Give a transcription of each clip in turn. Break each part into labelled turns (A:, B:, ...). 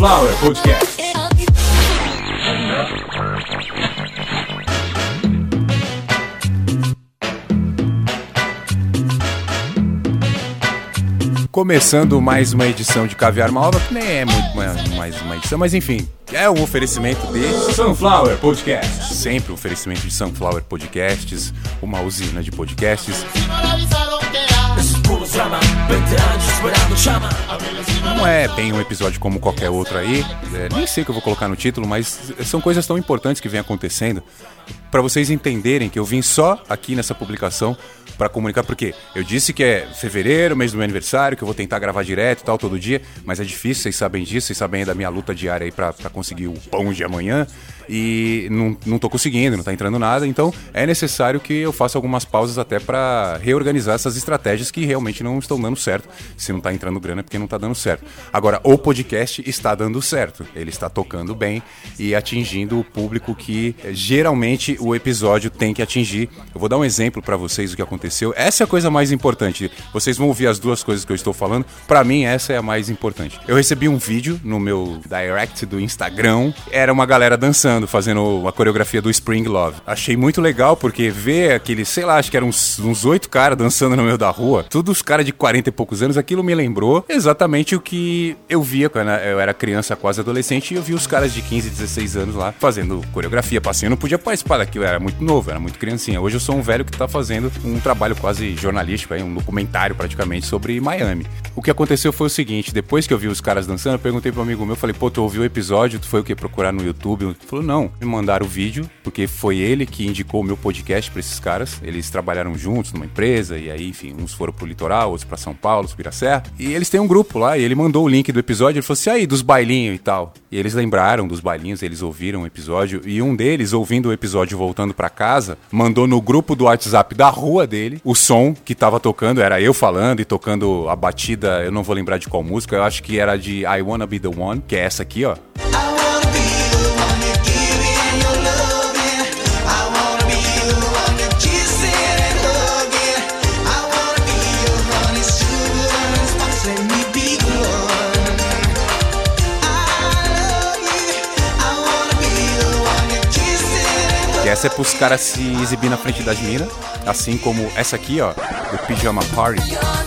A: Sunflower Podcast.
B: Começando mais uma edição de Caviar Malva, que nem é muito mais, mais uma edição, mas enfim, é um oferecimento de
A: Sunflower Podcast.
B: sempre um oferecimento de Sunflower Podcasts, uma usina de podcasts. Não é bem um episódio como qualquer outro aí, é, nem sei o que eu vou colocar no título, mas são coisas tão importantes que vêm acontecendo para vocês entenderem que eu vim só aqui nessa publicação para comunicar, porque eu disse que é fevereiro, mês do meu aniversário, que eu vou tentar gravar direto e tal, todo dia, mas é difícil, vocês sabem disso, vocês sabem da minha luta diária aí pra conseguir o pão de amanhã, e não, não tô conseguindo, não tá entrando nada, então é necessário que eu faça algumas pausas até para reorganizar essas estratégias que realmente não estão dando certo. Se não tá entrando grana é porque não tá dando certo. Agora, o podcast está dando certo, ele está tocando bem e atingindo o público que geralmente o episódio tem que atingir. Eu vou dar um exemplo para vocês do que aconteceu. Essa é a coisa mais importante. Vocês vão ouvir as duas coisas que eu estou falando. Para mim, essa é a mais importante. Eu recebi um vídeo no meu direct do Instagram. Era uma galera dançando, fazendo a coreografia do Spring Love. Achei muito legal porque ver aqueles, sei lá, acho que eram uns oito caras dançando no meio da rua, todos os caras de 40 e poucos anos, aquilo me lembrou exatamente o que eu via quando eu era criança, quase adolescente, e eu vi os caras de 15, 16 anos lá fazendo coreografia, não podia participar eu era muito novo, era muito criancinha. Hoje eu sou um velho que tá fazendo um trabalho quase jornalístico, aí, um documentário praticamente sobre Miami. O que aconteceu foi o seguinte: depois que eu vi os caras dançando, eu perguntei pro amigo meu, falei, pô, tu ouviu o episódio? Tu foi o que? Procurar no YouTube? Ele falou, não. Me mandaram o vídeo, porque foi ele que indicou o meu podcast pra esses caras. Eles trabalharam juntos numa empresa, e aí, enfim, uns foram pro litoral, outros pra São Paulo, subir serra. E eles têm um grupo lá, e ele mandou o link do episódio, ele falou assim, aí, dos bailinhos e tal. E eles lembraram dos bailinhos, eles ouviram o episódio, e um deles, ouvindo o episódio voltando pra casa, mandou no grupo do WhatsApp da rua dele o som que tava tocando, era eu falando e tocando a batida, eu não vou lembrar de qual música, eu acho que era de I Wanna Be The One, que é essa aqui, ó. Essa é pros caras se exibir na frente das minas, assim como essa aqui, ó, do Pijama Party.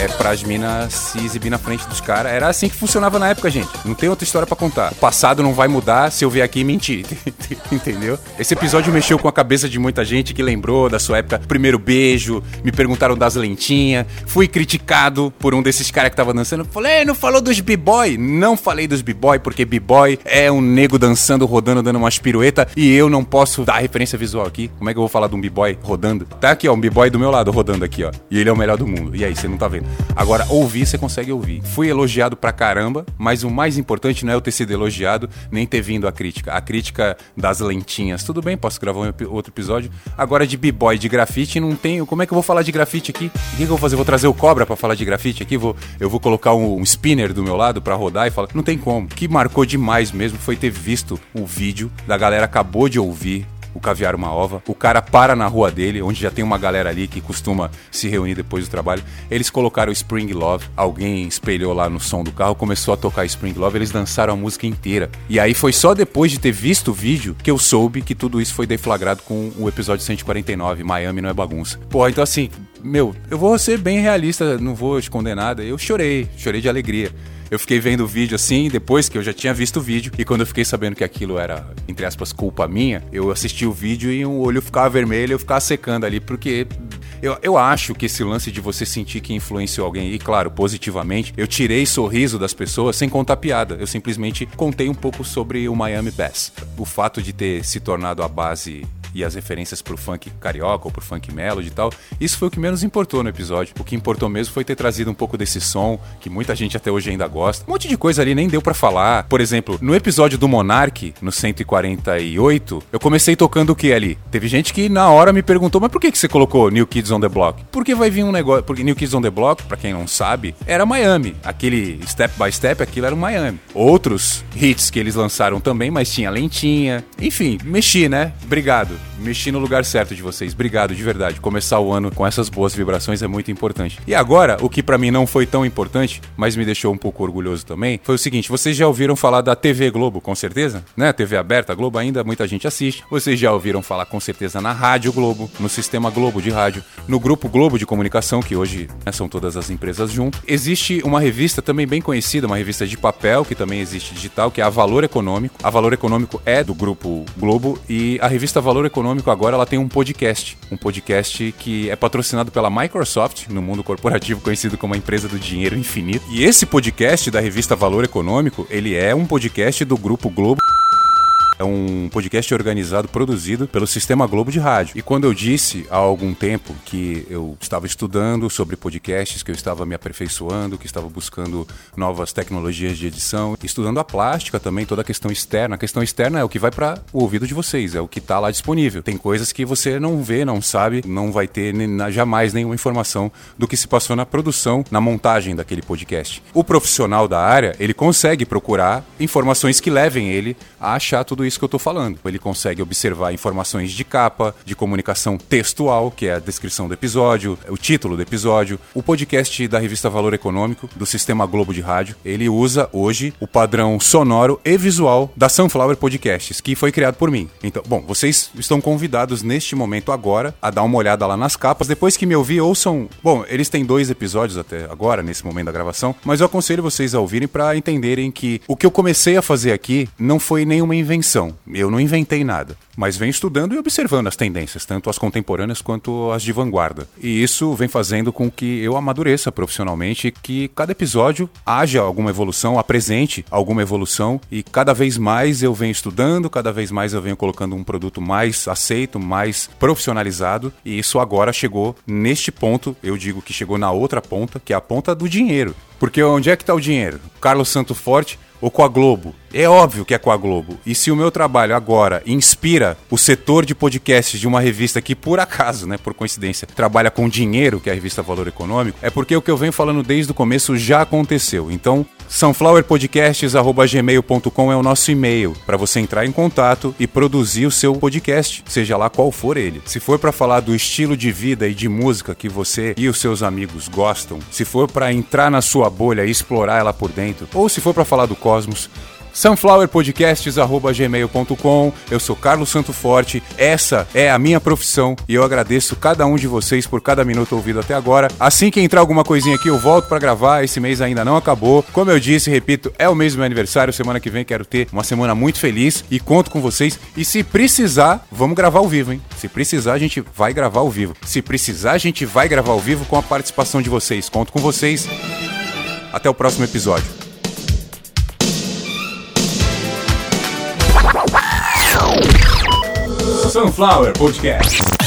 B: É pras minas se exibir na frente dos caras. Era assim que funcionava na época, gente. Não tem outra história pra contar. O passado não vai mudar se eu vier aqui e mentir. Entendeu? Esse episódio mexeu com a cabeça de muita gente que lembrou da sua época. Primeiro beijo, me perguntaram das lentinhas. Fui criticado por um desses caras que tava dançando. Falei, não falou dos b-boy? Não falei dos b-boy, porque b-boy é um nego dançando, rodando, dando umas piruetas. E eu não posso dar referência visual aqui. Como é que eu vou falar de um b-boy rodando? Tá aqui, ó, um b-boy do meu lado rodando aqui, ó. E ele é o melhor do mundo. E aí, você não tá vendo? Agora, ouvir, você consegue ouvir. Fui elogiado pra caramba, mas o mais importante não é eu ter sido elogiado, nem ter vindo a crítica. A crítica das lentinhas. Tudo bem, posso gravar um outro episódio. Agora, de b-boy, de grafite, não tenho. Como é que eu vou falar de grafite aqui? O que, eu vou fazer? Vou trazer o cobra pra falar de grafite aqui? Vou, eu vou colocar um, um spinner do meu lado pra rodar e falar. Não tem como. O que marcou demais mesmo foi ter visto o vídeo da galera acabou de ouvir o Caviar Uma Ova. O cara para na rua dele, onde já tem uma galera ali que costuma se reunir depois do trabalho. Eles colocaram Spring Love, alguém espelhou lá no som do carro, começou a tocar Spring Love, eles dançaram a música inteira. E aí foi só depois de ter visto o vídeo que eu soube que tudo isso foi deflagrado com o episódio 149, Miami não é bagunça. Pô, então assim, meu, eu vou ser bem realista, não vou esconder nada. Eu chorei, chorei de alegria. Eu fiquei vendo o vídeo assim, depois que eu já tinha visto o vídeo, e quando eu fiquei sabendo que aquilo era, entre aspas, culpa minha, eu assisti o vídeo e o olho ficava vermelho, eu ficava secando ali, porque eu, eu acho que esse lance de você sentir que influenciou alguém, e claro, positivamente, eu tirei sorriso das pessoas sem contar piada. Eu simplesmente contei um pouco sobre o Miami Bass. O fato de ter se tornado a base e as referências pro funk carioca ou pro funk melody e tal. Isso foi o que menos importou no episódio. O que importou mesmo foi ter trazido um pouco desse som que muita gente até hoje ainda gosta. Um monte de coisa ali nem deu pra falar. Por exemplo, no episódio do Monark, no 148, eu comecei tocando o que ali? Teve gente que na hora me perguntou, mas por que, que você colocou New Kids Kids on the Block? Porque vai vir um negócio. Porque New Kids on the Block, pra quem não sabe, era Miami. Aquele Step by Step, aquilo era Miami. Outros hits que eles lançaram também, mas tinha lentinha. Enfim, mexi, né? Obrigado. Mexi no lugar certo de vocês. Obrigado, de verdade. Começar o ano com essas boas vibrações é muito importante. E agora, o que para mim não foi tão importante, mas me deixou um pouco orgulhoso também, foi o seguinte: vocês já ouviram falar da TV Globo, com certeza? Né? TV aberta, Globo ainda muita gente assiste. Vocês já ouviram falar com certeza na Rádio Globo, no Sistema Globo de Rádio, no Grupo Globo de Comunicação, que hoje né, são todas as empresas junto. Existe uma revista também bem conhecida, uma revista de papel, que também existe digital, que é a Valor Econômico. A Valor Econômico é do Grupo Globo e a revista Valor Econômico agora ela tem um podcast. Um podcast que é patrocinado pela Microsoft, no mundo corporativo conhecido como a empresa do dinheiro infinito. E esse podcast da revista Valor Econômico, ele é um podcast do Grupo Globo é um podcast organizado, produzido pelo Sistema Globo de Rádio. E quando eu disse há algum tempo que eu estava estudando sobre podcasts, que eu estava me aperfeiçoando, que estava buscando novas tecnologias de edição, estudando a plástica também, toda a questão externa. A questão externa é o que vai para o ouvido de vocês, é o que está lá disponível. Tem coisas que você não vê, não sabe, não vai ter jamais nenhuma informação do que se passou na produção, na montagem daquele podcast. O profissional da área, ele consegue procurar informações que levem ele a achar tudo isso isso que eu estou falando. Ele consegue observar informações de capa, de comunicação textual, que é a descrição do episódio, o título do episódio. O podcast da revista Valor Econômico, do Sistema Globo de Rádio, ele usa hoje o padrão sonoro e visual da Sunflower Podcasts, que foi criado por mim. Então, bom, vocês estão convidados neste momento agora a dar uma olhada lá nas capas. Depois que me ouvir, ouçam. Bom, eles têm dois episódios até agora, nesse momento da gravação, mas eu aconselho vocês a ouvirem para entenderem que o que eu comecei a fazer aqui não foi nenhuma invenção eu não inventei nada, mas venho estudando e observando as tendências, tanto as contemporâneas quanto as de vanguarda. E isso vem fazendo com que eu amadureça profissionalmente, que cada episódio haja alguma evolução, apresente alguma evolução e cada vez mais eu venho estudando, cada vez mais eu venho colocando um produto mais aceito, mais profissionalizado e isso agora chegou neste ponto, eu digo que chegou na outra ponta, que é a ponta do dinheiro. Porque onde é que está o dinheiro? Carlos Santo Forte ou com a Globo? É óbvio que é com a Globo. E se o meu trabalho agora inspira o setor de podcasts de uma revista que, por acaso, né, por coincidência, trabalha com dinheiro, que é a revista Valor Econômico, é porque o que eu venho falando desde o começo já aconteceu. Então, sunflowerpodcasts.gmail.com é o nosso e-mail para você entrar em contato e produzir o seu podcast, seja lá qual for ele. Se for para falar do estilo de vida e de música que você e os seus amigos gostam, se for para entrar na sua bolha e explorar ela por dentro, ou se for para falar do cosmos, sunflowerpodcasts.gmail.com. Eu sou Carlos Santo Forte, essa é a minha profissão e eu agradeço cada um de vocês por cada minuto ouvido até agora. Assim que entrar alguma coisinha aqui, eu volto para gravar. Esse mês ainda não acabou. Como eu disse, repito, é o mês do meu aniversário. Semana que vem quero ter uma semana muito feliz e conto com vocês. E se precisar, vamos gravar ao vivo, hein? Se precisar, a gente vai gravar ao vivo. Se precisar, a gente vai gravar ao vivo com a participação de vocês. Conto com vocês. Até o próximo episódio.
A: Sunflower Podcast.